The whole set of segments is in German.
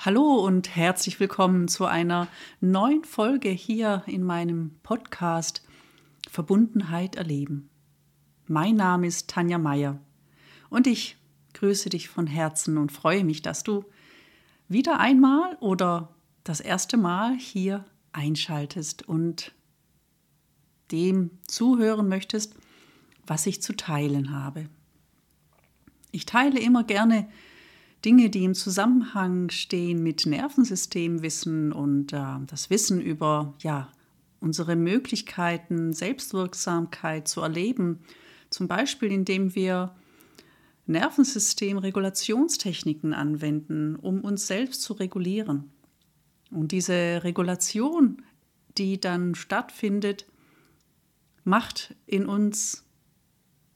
Hallo und herzlich willkommen zu einer neuen Folge hier in meinem Podcast Verbundenheit erleben. Mein Name ist Tanja Meyer und ich grüße dich von Herzen und freue mich, dass du wieder einmal oder das erste Mal hier einschaltest und dem zuhören möchtest, was ich zu teilen habe. Ich teile immer gerne Dinge, die im Zusammenhang stehen mit Nervensystemwissen und äh, das Wissen über ja, unsere Möglichkeiten, Selbstwirksamkeit zu erleben, zum Beispiel indem wir Nervensystemregulationstechniken anwenden, um uns selbst zu regulieren. Und diese Regulation, die dann stattfindet, macht in uns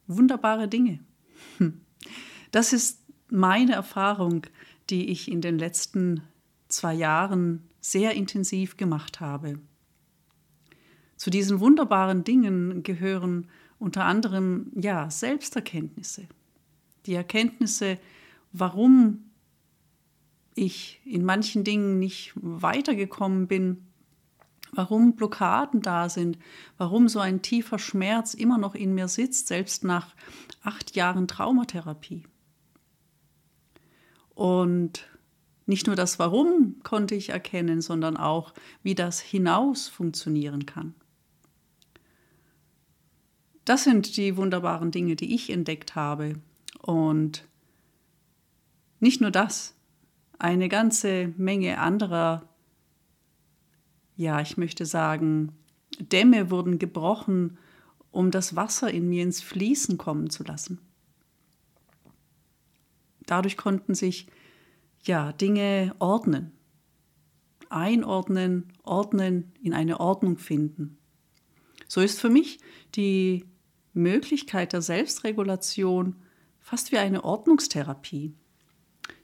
wunderbare Dinge. Das ist meine Erfahrung, die ich in den letzten zwei Jahren sehr intensiv gemacht habe. Zu diesen wunderbaren Dingen gehören unter anderem ja Selbsterkenntnisse. Die Erkenntnisse, warum ich in manchen Dingen nicht weitergekommen bin, warum Blockaden da sind, warum so ein tiefer Schmerz immer noch in mir sitzt, selbst nach acht Jahren Traumatherapie. Und nicht nur das Warum konnte ich erkennen, sondern auch, wie das hinaus funktionieren kann. Das sind die wunderbaren Dinge, die ich entdeckt habe. Und nicht nur das, eine ganze Menge anderer, ja, ich möchte sagen, Dämme wurden gebrochen, um das Wasser in mir ins Fließen kommen zu lassen. Dadurch konnten sich ja Dinge ordnen, einordnen, ordnen, in eine Ordnung finden. So ist für mich die Möglichkeit der Selbstregulation fast wie eine Ordnungstherapie.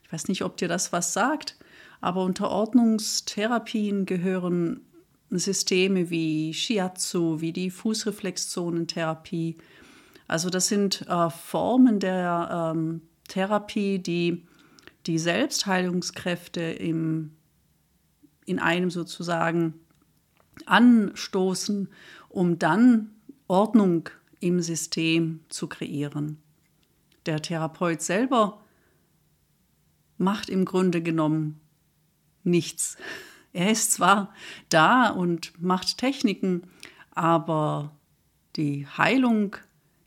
Ich weiß nicht, ob dir das was sagt, aber unter Ordnungstherapien gehören Systeme wie Shiatsu, wie die Fußreflexzonentherapie. Also das sind äh, Formen der ähm, Therapie, die die Selbstheilungskräfte im, in einem sozusagen anstoßen, um dann Ordnung im System zu kreieren. Der Therapeut selber macht im Grunde genommen nichts. Er ist zwar da und macht Techniken, aber die Heilung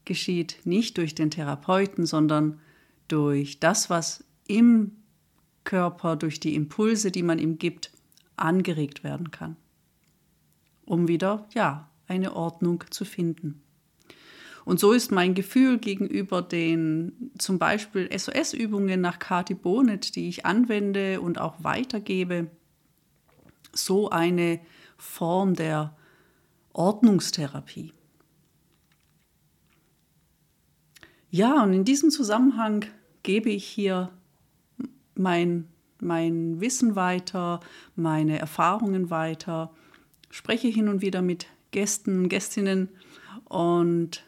geschieht nicht durch den Therapeuten, sondern durch das, was im Körper, durch die Impulse, die man ihm gibt, angeregt werden kann, um wieder, ja, eine Ordnung zu finden. Und so ist mein Gefühl gegenüber den zum Beispiel SOS-Übungen nach Kati Bonet, die ich anwende und auch weitergebe, so eine Form der Ordnungstherapie. Ja, und in diesem Zusammenhang gebe ich hier mein, mein Wissen weiter, meine Erfahrungen weiter, spreche hin und wieder mit Gästen, Gästinnen. Und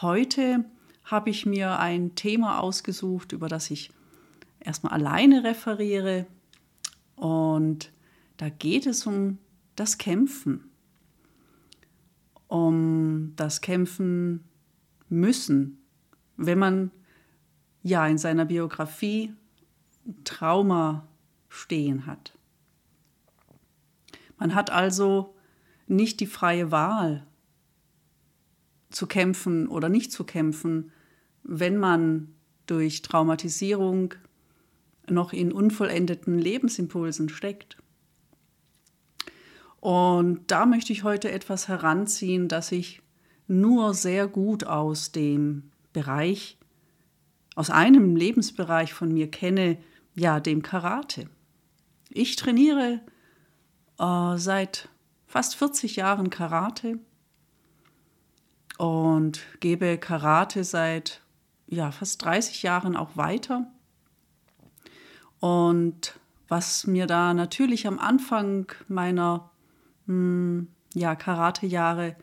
heute habe ich mir ein Thema ausgesucht, über das ich erstmal alleine referiere. Und da geht es um das Kämpfen, um das Kämpfen müssen, wenn man ja in seiner Biografie Trauma stehen hat. Man hat also nicht die freie Wahl zu kämpfen oder nicht zu kämpfen, wenn man durch Traumatisierung noch in unvollendeten Lebensimpulsen steckt. Und da möchte ich heute etwas heranziehen, das ich nur sehr gut aus dem Bereich aus einem Lebensbereich von mir kenne, ja, dem Karate. Ich trainiere äh, seit fast 40 Jahren Karate und gebe Karate seit ja, fast 30 Jahren auch weiter. Und was mir da natürlich am Anfang meiner hm, ja, Karate-Jahre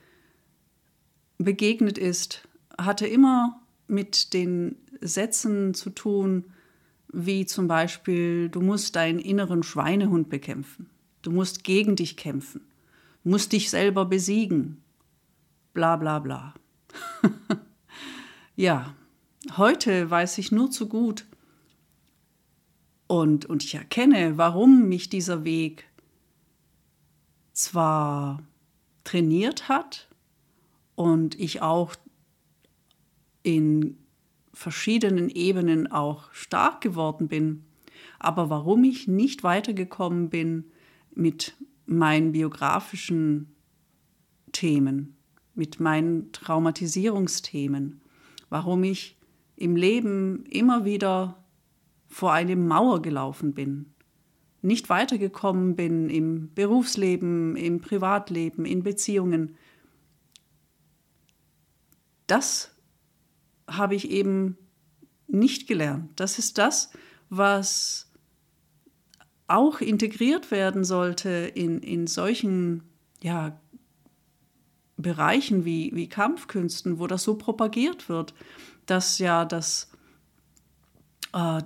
begegnet ist, hatte immer mit den Sätzen zu tun, wie zum Beispiel, du musst deinen inneren Schweinehund bekämpfen, du musst gegen dich kämpfen, musst dich selber besiegen, bla bla bla. ja, heute weiß ich nur zu gut. Und, und ich erkenne, warum mich dieser Weg zwar trainiert hat und ich auch in verschiedenen Ebenen auch stark geworden bin, aber warum ich nicht weitergekommen bin mit meinen biografischen Themen, mit meinen Traumatisierungsthemen, warum ich im Leben immer wieder vor eine Mauer gelaufen bin, nicht weitergekommen bin im Berufsleben, im Privatleben, in Beziehungen. Das habe ich eben nicht gelernt. Das ist das, was auch integriert werden sollte in, in solchen ja, Bereichen wie, wie Kampfkünsten, wo das so propagiert wird, dass ja das, äh,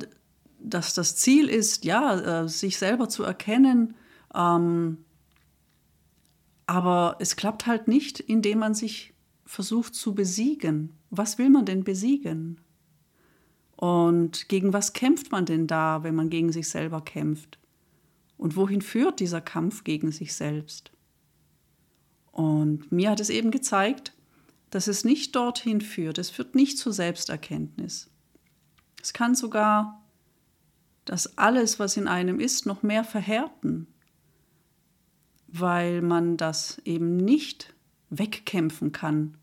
dass das Ziel ist, ja, äh, sich selber zu erkennen, ähm, aber es klappt halt nicht, indem man sich versucht zu besiegen. Was will man denn besiegen? Und gegen was kämpft man denn da, wenn man gegen sich selber kämpft? Und wohin führt dieser Kampf gegen sich selbst? Und mir hat es eben gezeigt, dass es nicht dorthin führt. Es führt nicht zur Selbsterkenntnis. Es kann sogar das alles, was in einem ist, noch mehr verhärten, weil man das eben nicht wegkämpfen kann,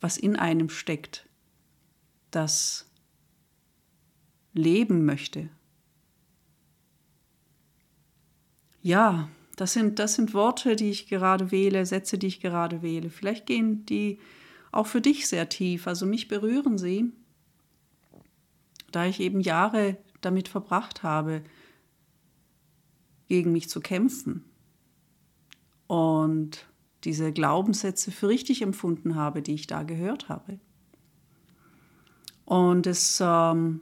was in einem steckt, das leben möchte. Ja, das sind, das sind Worte, die ich gerade wähle, Sätze, die ich gerade wähle. Vielleicht gehen die auch für dich sehr tief, also mich berühren sie, da ich eben Jahre damit verbracht habe, gegen mich zu kämpfen. Und diese Glaubenssätze für richtig empfunden habe, die ich da gehört habe. Und es ähm,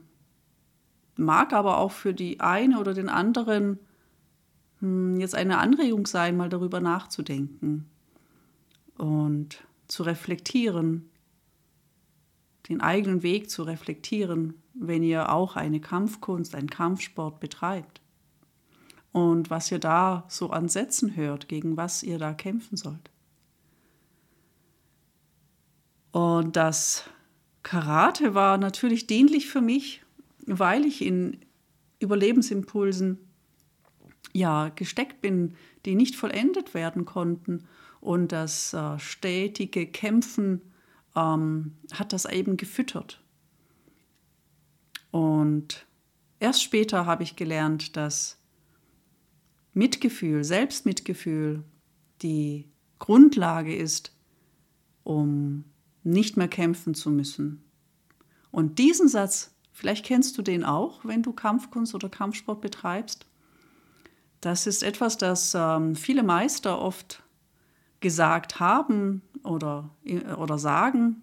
mag aber auch für die eine oder den anderen hm, jetzt eine Anregung sein, mal darüber nachzudenken und zu reflektieren, den eigenen Weg zu reflektieren, wenn ihr auch eine Kampfkunst, einen Kampfsport betreibt und was ihr da so an Sätzen hört, gegen was ihr da kämpfen sollt. Und das Karate war natürlich dienlich für mich, weil ich in Überlebensimpulsen ja gesteckt bin, die nicht vollendet werden konnten. Und das äh, stetige Kämpfen ähm, hat das eben gefüttert. Und erst später habe ich gelernt, dass Mitgefühl, Selbstmitgefühl die Grundlage ist, um nicht mehr kämpfen zu müssen. Und diesen Satz, vielleicht kennst du den auch, wenn du Kampfkunst oder Kampfsport betreibst. Das ist etwas, das ähm, viele Meister oft gesagt haben oder, oder sagen.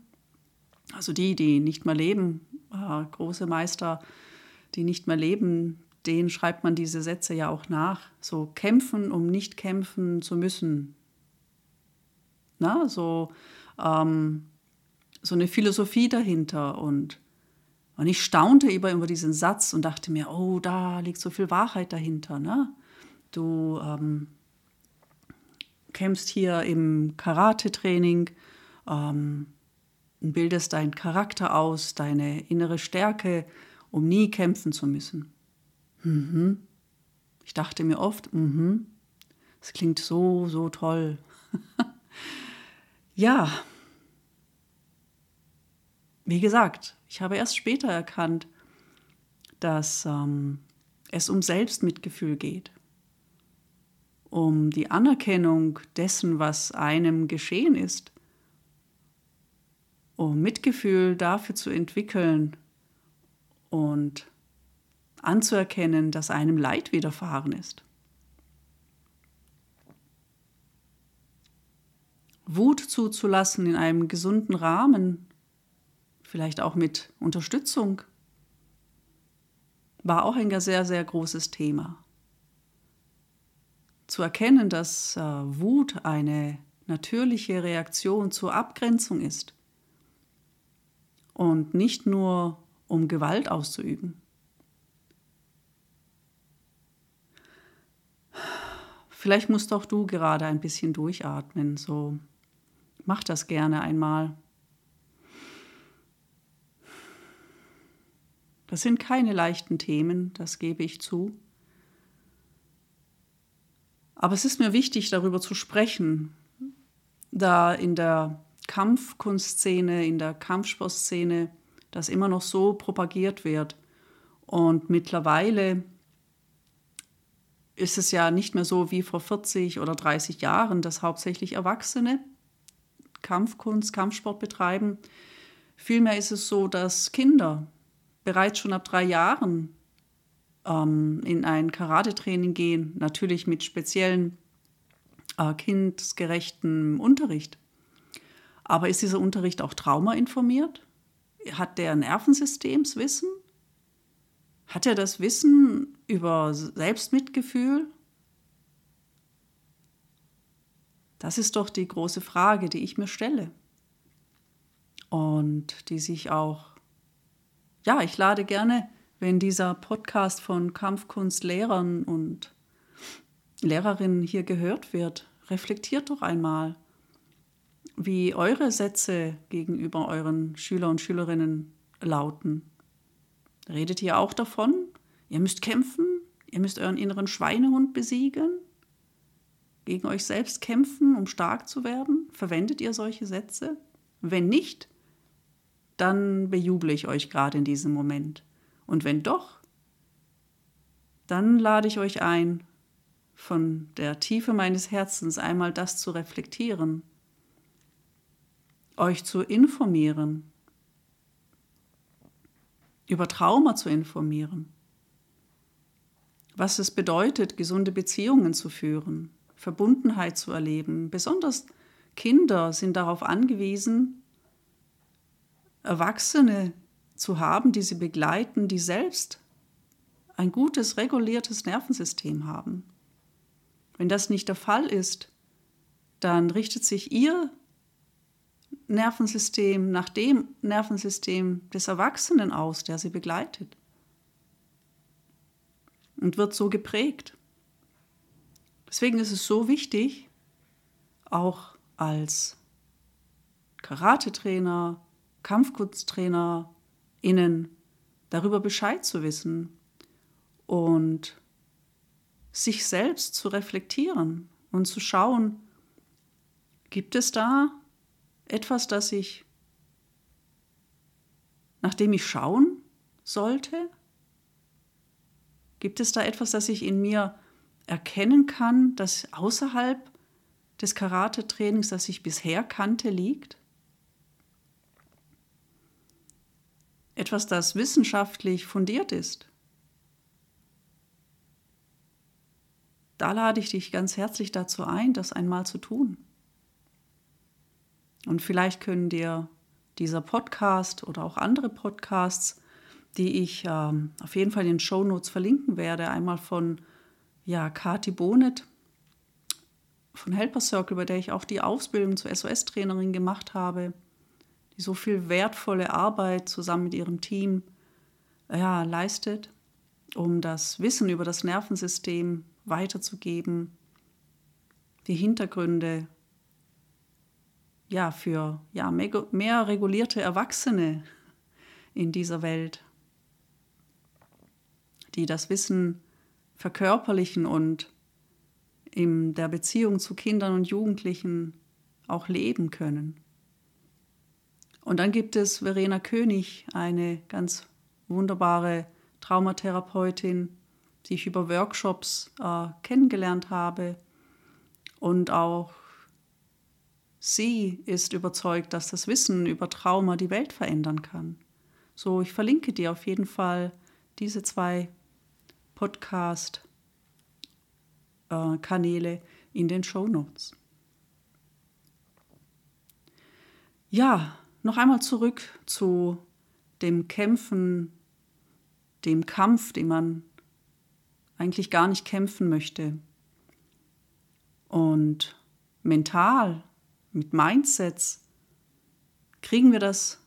Also die, die nicht mehr leben, äh, große Meister, die nicht mehr leben, denen schreibt man diese Sätze ja auch nach. So kämpfen, um nicht kämpfen zu müssen. Na, so, ähm, so eine Philosophie dahinter. Und, und ich staunte über, über diesen Satz und dachte mir, oh, da liegt so viel Wahrheit dahinter. Ne? Du ähm, kämpfst hier im Karate-Training, ähm, bildest deinen Charakter aus, deine innere Stärke, um nie kämpfen zu müssen. Mhm. Ich dachte mir oft, mhm, es klingt so, so toll. ja, wie gesagt, ich habe erst später erkannt, dass ähm, es um Selbstmitgefühl geht, um die Anerkennung dessen, was einem geschehen ist, um Mitgefühl dafür zu entwickeln und anzuerkennen, dass einem Leid widerfahren ist. Wut zuzulassen in einem gesunden Rahmen, vielleicht auch mit Unterstützung, war auch ein sehr, sehr großes Thema. Zu erkennen, dass äh, Wut eine natürliche Reaktion zur Abgrenzung ist und nicht nur um Gewalt auszuüben. Vielleicht musst auch du gerade ein bisschen durchatmen, so mach das gerne einmal. Das sind keine leichten Themen, das gebe ich zu. Aber es ist mir wichtig, darüber zu sprechen, da in der Kampfkunstszene, in der Kampfsportszene das immer noch so propagiert wird. Und mittlerweile ist es ja nicht mehr so wie vor 40 oder 30 Jahren, dass hauptsächlich Erwachsene Kampfkunst, Kampfsport betreiben. Vielmehr ist es so, dass Kinder bereits schon ab drei Jahren ähm, in ein Karate-Training gehen, natürlich mit speziellen äh, kindgerechten Unterricht. Aber ist dieser Unterricht auch traumainformiert? Hat der Nervensystemswissen? Hat er das Wissen über Selbstmitgefühl? Das ist doch die große Frage, die ich mir stelle. Und die sich auch ja, ich lade gerne, wenn dieser Podcast von Kampfkunstlehrern und Lehrerinnen hier gehört wird, reflektiert doch einmal, wie eure Sätze gegenüber euren Schüler und Schülerinnen lauten. Redet ihr auch davon? Ihr müsst kämpfen? Ihr müsst euren inneren Schweinehund besiegen? Gegen euch selbst kämpfen, um stark zu werden? Verwendet ihr solche Sätze? Wenn nicht, dann bejuble ich euch gerade in diesem Moment. Und wenn doch, dann lade ich euch ein, von der Tiefe meines Herzens einmal das zu reflektieren, euch zu informieren, über Trauma zu informieren, was es bedeutet, gesunde Beziehungen zu führen, Verbundenheit zu erleben. Besonders Kinder sind darauf angewiesen, Erwachsene zu haben, die sie begleiten, die selbst ein gutes, reguliertes Nervensystem haben. Wenn das nicht der Fall ist, dann richtet sich ihr Nervensystem nach dem Nervensystem des Erwachsenen aus, der sie begleitet. Und wird so geprägt. Deswegen ist es so wichtig, auch als Karate-Trainer, KampfkunsttrainerInnen darüber Bescheid zu wissen und sich selbst zu reflektieren und zu schauen, gibt es da etwas, das ich, nach dem ich schauen sollte? Gibt es da etwas, das ich in mir erkennen kann, das außerhalb des Karate-Trainings, das ich bisher kannte, liegt? etwas, das wissenschaftlich fundiert ist. Da lade ich dich ganz herzlich dazu ein, das einmal zu tun. Und vielleicht können dir dieser Podcast oder auch andere Podcasts, die ich ähm, auf jeden Fall in den Show Notes verlinken werde, einmal von ja, Kati Bonet von Helper Circle, bei der ich auch die Ausbildung zur SOS-Trainerin gemacht habe, die so viel wertvolle Arbeit zusammen mit ihrem Team ja, leistet, um das Wissen über das Nervensystem weiterzugeben, die Hintergründe ja, für ja, mehr regulierte Erwachsene in dieser Welt, die das Wissen verkörperlichen und in der Beziehung zu Kindern und Jugendlichen auch leben können. Und dann gibt es Verena König, eine ganz wunderbare Traumatherapeutin, die ich über Workshops äh, kennengelernt habe. Und auch sie ist überzeugt, dass das Wissen über Trauma die Welt verändern kann. So, ich verlinke dir auf jeden Fall diese zwei Podcast-Kanäle äh, in den Show Notes. Ja, noch einmal zurück zu dem Kämpfen, dem Kampf, den man eigentlich gar nicht kämpfen möchte. Und mental, mit Mindsets, kriegen wir das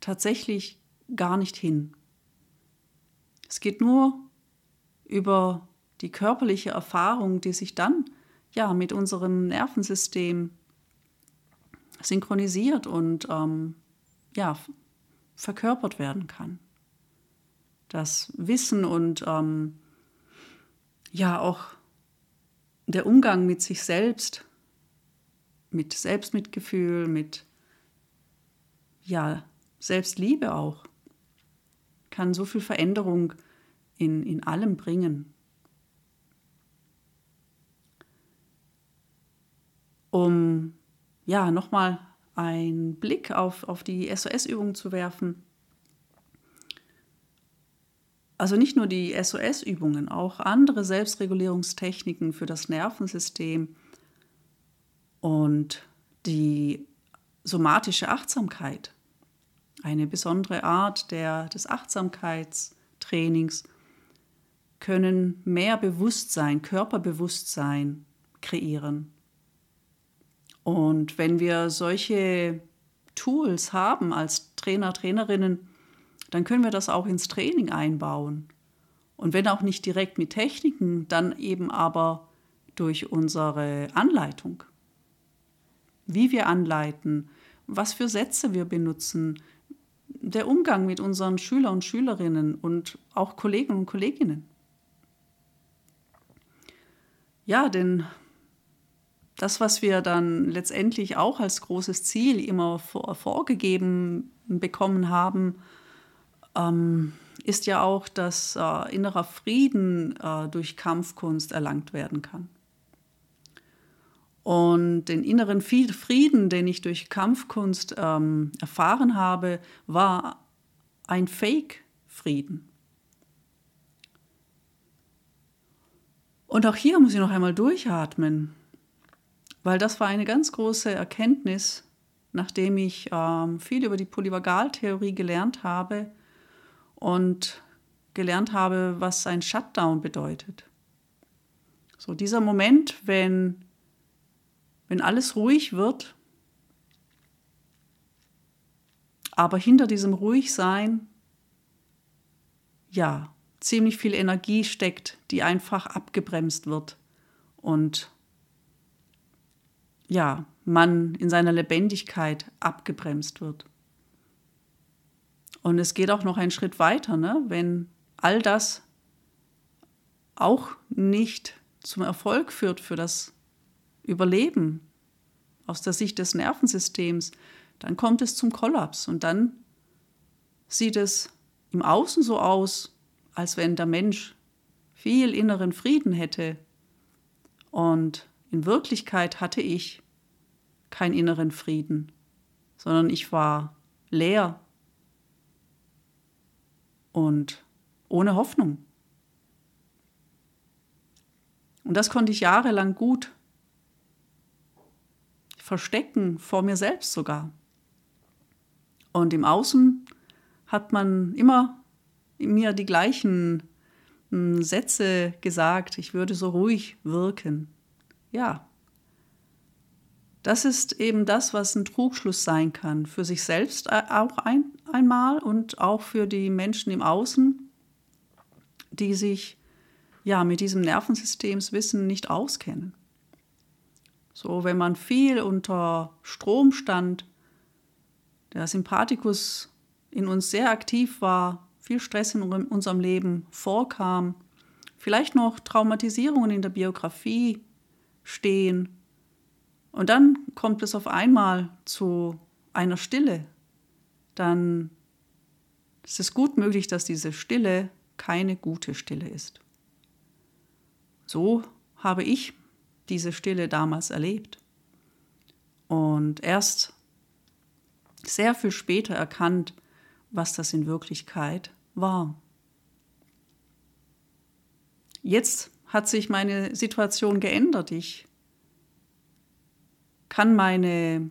tatsächlich gar nicht hin. Es geht nur über die körperliche Erfahrung, die sich dann ja mit unserem Nervensystem synchronisiert und ähm, ja verkörpert werden kann. Das Wissen und ähm, ja auch der Umgang mit sich selbst, mit Selbstmitgefühl, mit ja Selbstliebe auch, kann so viel Veränderung in, in allem bringen. Um ja nochmal einen Blick auf, auf die SOS-Übung zu werfen. Also nicht nur die SOS-Übungen, auch andere Selbstregulierungstechniken für das Nervensystem und die somatische Achtsamkeit, eine besondere Art der, des Achtsamkeitstrainings, können mehr Bewusstsein, Körperbewusstsein kreieren. Und wenn wir solche Tools haben als Trainer, Trainerinnen, dann können wir das auch ins Training einbauen. Und wenn auch nicht direkt mit Techniken, dann eben aber durch unsere Anleitung. Wie wir anleiten, was für Sätze wir benutzen, der Umgang mit unseren Schülern und Schülerinnen und auch Kollegen und Kolleginnen. Ja, denn das, was wir dann letztendlich auch als großes Ziel immer vor, vorgegeben bekommen haben, ähm, ist ja auch, dass äh, innerer Frieden äh, durch Kampfkunst erlangt werden kann. Und den inneren Frieden, den ich durch Kampfkunst ähm, erfahren habe, war ein Fake-Frieden. Und auch hier muss ich noch einmal durchatmen weil das war eine ganz große Erkenntnis, nachdem ich ähm, viel über die Polyvagaltheorie gelernt habe und gelernt habe, was ein Shutdown bedeutet. So dieser Moment, wenn, wenn alles ruhig wird, aber hinter diesem Ruhigsein, ja, ziemlich viel Energie steckt, die einfach abgebremst wird und ja, man in seiner Lebendigkeit abgebremst wird. Und es geht auch noch einen Schritt weiter, ne? wenn all das auch nicht zum Erfolg führt für das Überleben aus der Sicht des Nervensystems, dann kommt es zum Kollaps und dann sieht es im Außen so aus, als wenn der Mensch viel inneren Frieden hätte und in Wirklichkeit hatte ich keinen inneren Frieden, sondern ich war leer und ohne Hoffnung. Und das konnte ich jahrelang gut verstecken, vor mir selbst sogar. Und im Außen hat man immer mir die gleichen hm, Sätze gesagt, ich würde so ruhig wirken ja, das ist eben das, was ein Trugschluss sein kann, für sich selbst äh, auch ein, einmal und auch für die Menschen im Außen, die sich ja mit diesem Nervensystemswissen nicht auskennen. So, wenn man viel unter Strom stand, der Sympathikus in uns sehr aktiv war, viel Stress in unserem Leben vorkam, vielleicht noch Traumatisierungen in der Biografie stehen. Und dann kommt es auf einmal zu einer Stille. Dann ist es gut möglich, dass diese Stille keine gute Stille ist. So habe ich diese Stille damals erlebt. Und erst sehr viel später erkannt, was das in Wirklichkeit war. Jetzt hat sich meine Situation geändert. Ich kann meine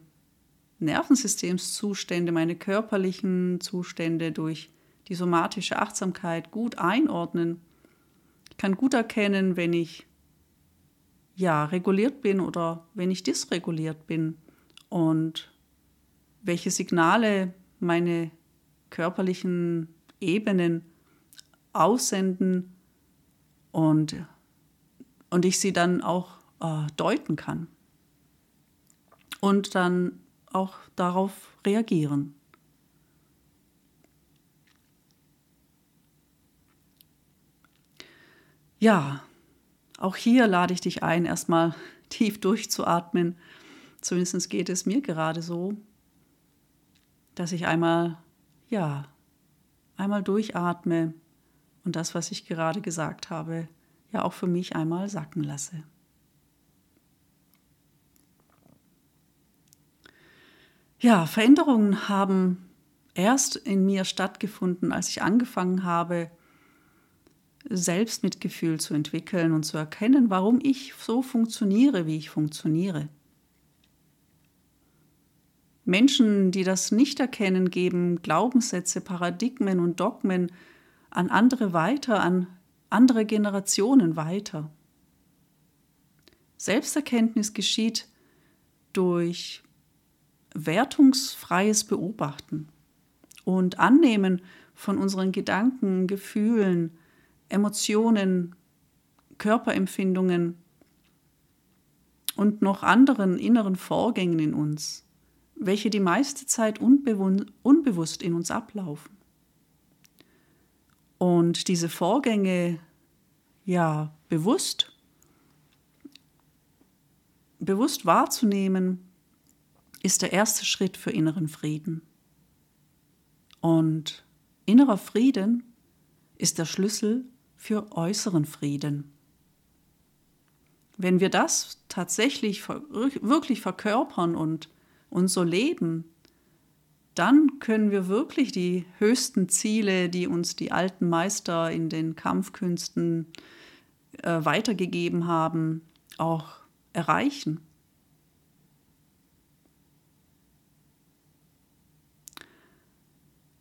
Nervensystemszustände, meine körperlichen Zustände durch die somatische Achtsamkeit gut einordnen. Ich kann gut erkennen, wenn ich ja reguliert bin oder wenn ich dysreguliert bin und welche Signale meine körperlichen Ebenen aussenden und, und ich sie dann auch äh, deuten kann und dann auch darauf reagieren. Ja, auch hier lade ich dich ein, erstmal tief durchzuatmen. Zumindest geht es mir gerade so, dass ich einmal, ja, einmal durchatme und das, was ich gerade gesagt habe, ja auch für mich einmal sacken lasse. Ja, Veränderungen haben erst in mir stattgefunden, als ich angefangen habe, Selbstmitgefühl zu entwickeln und zu erkennen, warum ich so funktioniere, wie ich funktioniere. Menschen, die das nicht erkennen, geben Glaubenssätze, Paradigmen und Dogmen an andere weiter, an andere Generationen weiter. Selbsterkenntnis geschieht durch wertungsfreies Beobachten und Annehmen von unseren Gedanken, Gefühlen, Emotionen, Körperempfindungen und noch anderen inneren Vorgängen in uns, welche die meiste Zeit unbewusst in uns ablaufen. Und diese Vorgänge ja bewusst bewusst wahrzunehmen, ist der erste Schritt für inneren Frieden. Und innerer Frieden ist der Schlüssel für äußeren Frieden. Wenn wir das tatsächlich wirklich verkörpern und, und so leben, dann können wir wirklich die höchsten Ziele, die uns die alten Meister in den Kampfkünsten äh, weitergegeben haben, auch erreichen.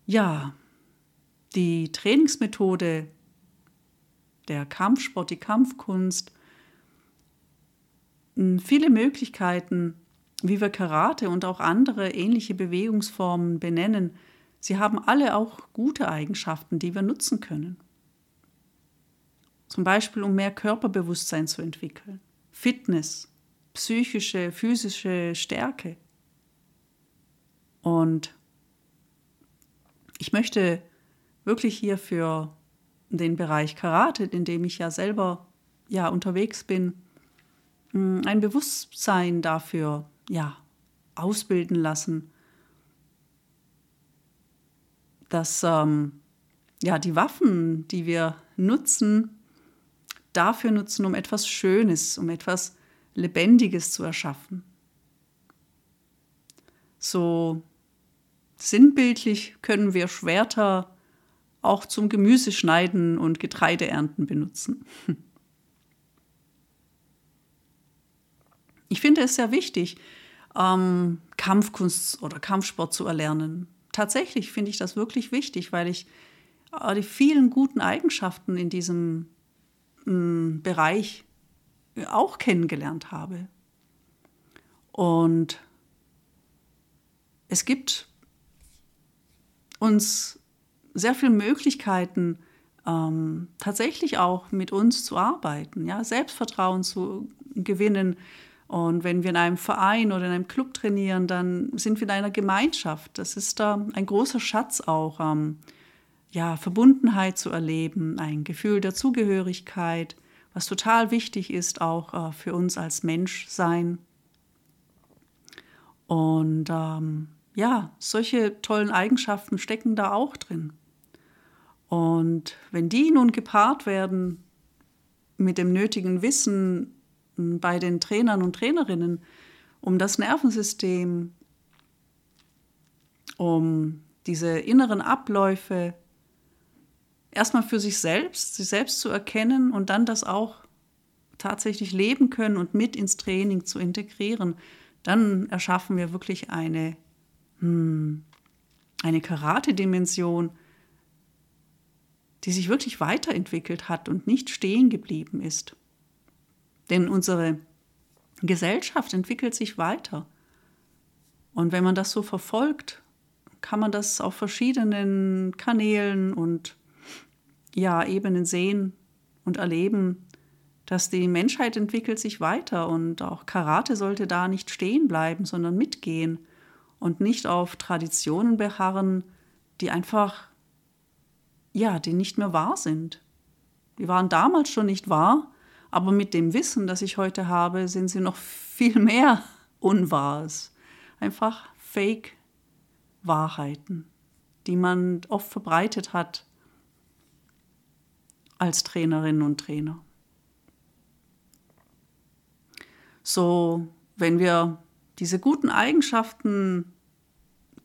Ja, die Trainingsmethode, der Kampfsport, die Kampfkunst, viele Möglichkeiten, wie wir Karate und auch andere ähnliche Bewegungsformen benennen. Sie haben alle auch gute Eigenschaften, die wir nutzen können. Zum Beispiel, um mehr Körperbewusstsein zu entwickeln, Fitness, psychische, physische Stärke. Und ich möchte wirklich hier für den Bereich Karate, in dem ich ja selber ja unterwegs bin, mm, ein Bewusstsein dafür ja ausbilden lassen, dass ähm, ja die Waffen, die wir nutzen, dafür nutzen, um etwas Schönes, um etwas Lebendiges zu erschaffen. So sinnbildlich können wir Schwerter auch zum Gemüseschneiden und Getreideernten benutzen. Ich finde es sehr wichtig, ähm, Kampfkunst oder Kampfsport zu erlernen. Tatsächlich finde ich das wirklich wichtig, weil ich äh, die vielen guten Eigenschaften in diesem äh, Bereich auch kennengelernt habe. Und es gibt uns sehr viele Möglichkeiten, ähm, tatsächlich auch mit uns zu arbeiten, ja, Selbstvertrauen zu gewinnen. Und wenn wir in einem Verein oder in einem Club trainieren, dann sind wir in einer Gemeinschaft. Das ist da ein großer Schatz auch, ähm, ja, Verbundenheit zu erleben, ein Gefühl der Zugehörigkeit, was total wichtig ist auch äh, für uns als Mensch sein. Und ähm, ja, solche tollen Eigenschaften stecken da auch drin. Und wenn die nun gepaart werden mit dem nötigen Wissen bei den Trainern und Trainerinnen um das Nervensystem, um diese inneren Abläufe erstmal für sich selbst, sich selbst zu erkennen und dann das auch tatsächlich leben können und mit ins Training zu integrieren, dann erschaffen wir wirklich eine, hm, eine Karate-Dimension, die sich wirklich weiterentwickelt hat und nicht stehen geblieben ist. Denn unsere Gesellschaft entwickelt sich weiter. Und wenn man das so verfolgt, kann man das auf verschiedenen Kanälen und ja, Ebenen sehen und erleben, dass die Menschheit entwickelt sich weiter und auch Karate sollte da nicht stehen bleiben, sondern mitgehen und nicht auf Traditionen beharren, die einfach, ja, die nicht mehr wahr sind. Die waren damals schon nicht wahr, aber mit dem Wissen, das ich heute habe, sind sie noch viel mehr Unwahres. Einfach Fake-Wahrheiten, die man oft verbreitet hat als Trainerinnen und Trainer. So, wenn wir diese guten Eigenschaften,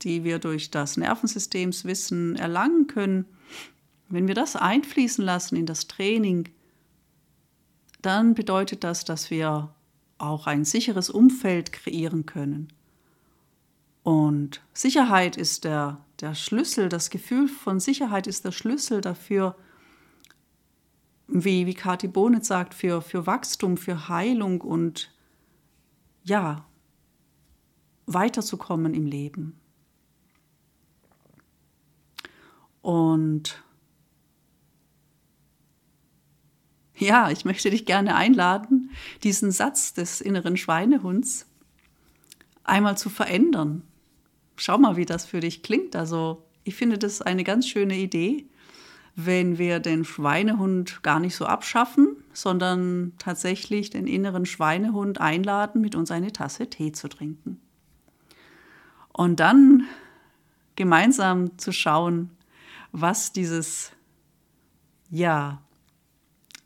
die wir durch das Nervensystemswissen erlangen können, wenn wir das einfließen lassen in das Training, dann bedeutet das, dass wir auch ein sicheres Umfeld kreieren können. Und Sicherheit ist der, der Schlüssel, das Gefühl von Sicherheit ist der Schlüssel dafür, wie, wie Kati Bonet sagt, für, für Wachstum, für Heilung und ja, weiterzukommen im Leben. Und ja, ich möchte dich gerne einladen, diesen Satz des inneren Schweinehunds einmal zu verändern. Schau mal, wie das für dich klingt. Also, ich finde das eine ganz schöne Idee, wenn wir den Schweinehund gar nicht so abschaffen, sondern tatsächlich den inneren Schweinehund einladen, mit uns eine Tasse Tee zu trinken. Und dann gemeinsam zu schauen, was dieses, ja,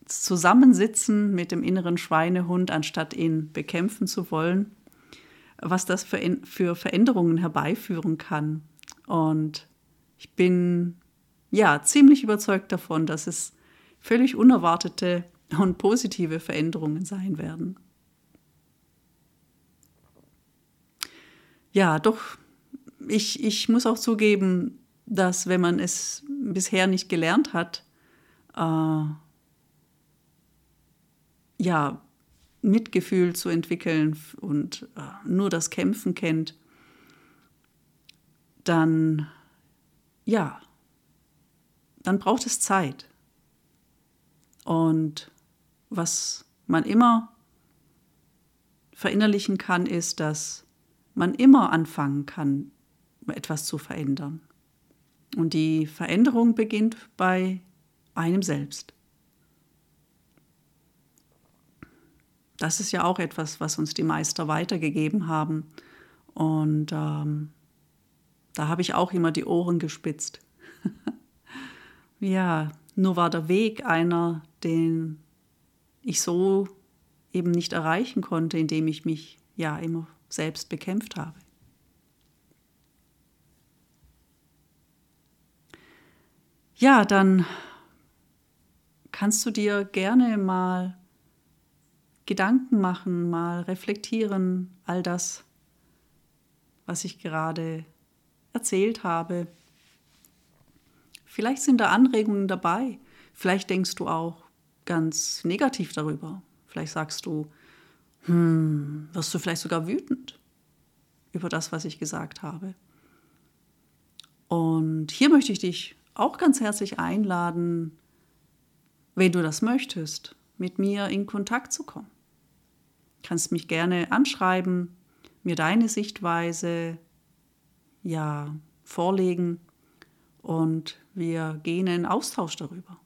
Zusammensitzen mit dem inneren Schweinehund, anstatt ihn bekämpfen zu wollen, was das für, für Veränderungen herbeiführen kann. Und ich bin ja ziemlich überzeugt davon, dass es völlig unerwartete und positive Veränderungen sein werden. Ja, doch, ich, ich muss auch zugeben, dass wenn man es bisher nicht gelernt hat, äh, ja, Mitgefühl zu entwickeln und äh, nur das Kämpfen kennt, dann ja, dann braucht es Zeit. Und was man immer verinnerlichen kann, ist, dass man immer anfangen kann, etwas zu verändern. Und die Veränderung beginnt bei einem selbst. Das ist ja auch etwas, was uns die Meister weitergegeben haben. Und ähm, da habe ich auch immer die Ohren gespitzt. ja, nur war der Weg einer, den ich so eben nicht erreichen konnte, indem ich mich ja immer selbst bekämpft habe. Ja, dann kannst du dir gerne mal Gedanken machen, mal reflektieren, all das, was ich gerade erzählt habe. Vielleicht sind da Anregungen dabei. Vielleicht denkst du auch ganz negativ darüber. Vielleicht sagst du, hm, wirst du vielleicht sogar wütend über das, was ich gesagt habe. Und hier möchte ich dich auch ganz herzlich einladen, wenn du das möchtest, mit mir in Kontakt zu kommen. Kannst mich gerne anschreiben, mir deine Sichtweise ja vorlegen und wir gehen in Austausch darüber.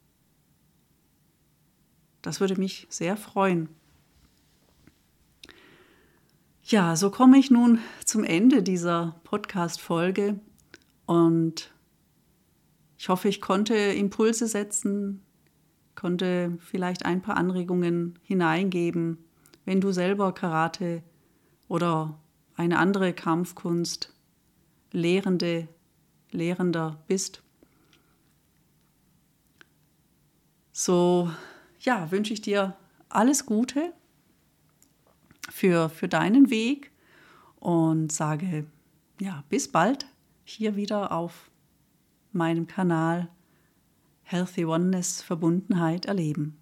Das würde mich sehr freuen. Ja, so komme ich nun zum Ende dieser Podcast-Folge und ich hoffe, ich konnte Impulse setzen, konnte vielleicht ein paar Anregungen hineingeben, wenn du selber Karate oder eine andere Kampfkunst Lehrende Lehrender bist. So, ja, wünsche ich dir alles Gute für, für deinen Weg und sage, ja, bis bald hier wieder auf meinem Kanal Healthy Oneness Verbundenheit erleben.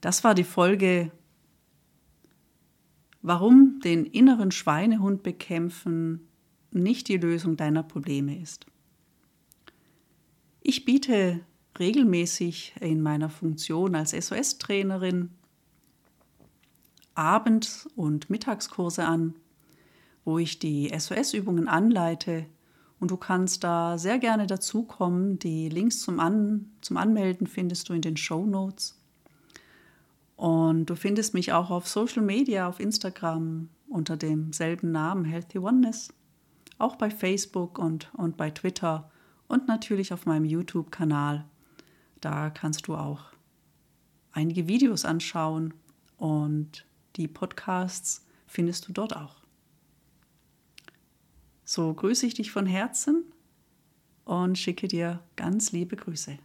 Das war die Folge, warum den inneren Schweinehund bekämpfen nicht die Lösung deiner Probleme ist. Ich biete regelmäßig in meiner Funktion als SOS-Trainerin Abend- und Mittagskurse an, wo ich die SOS-Übungen anleite und du kannst da sehr gerne dazukommen. Die Links zum, an zum Anmelden findest du in den Show Notes. Und du findest mich auch auf Social Media, auf Instagram unter demselben Namen Healthy Oneness, auch bei Facebook und, und bei Twitter und natürlich auf meinem YouTube-Kanal. Da kannst du auch einige Videos anschauen und die Podcasts findest du dort auch. So grüße ich dich von Herzen und schicke dir ganz liebe Grüße.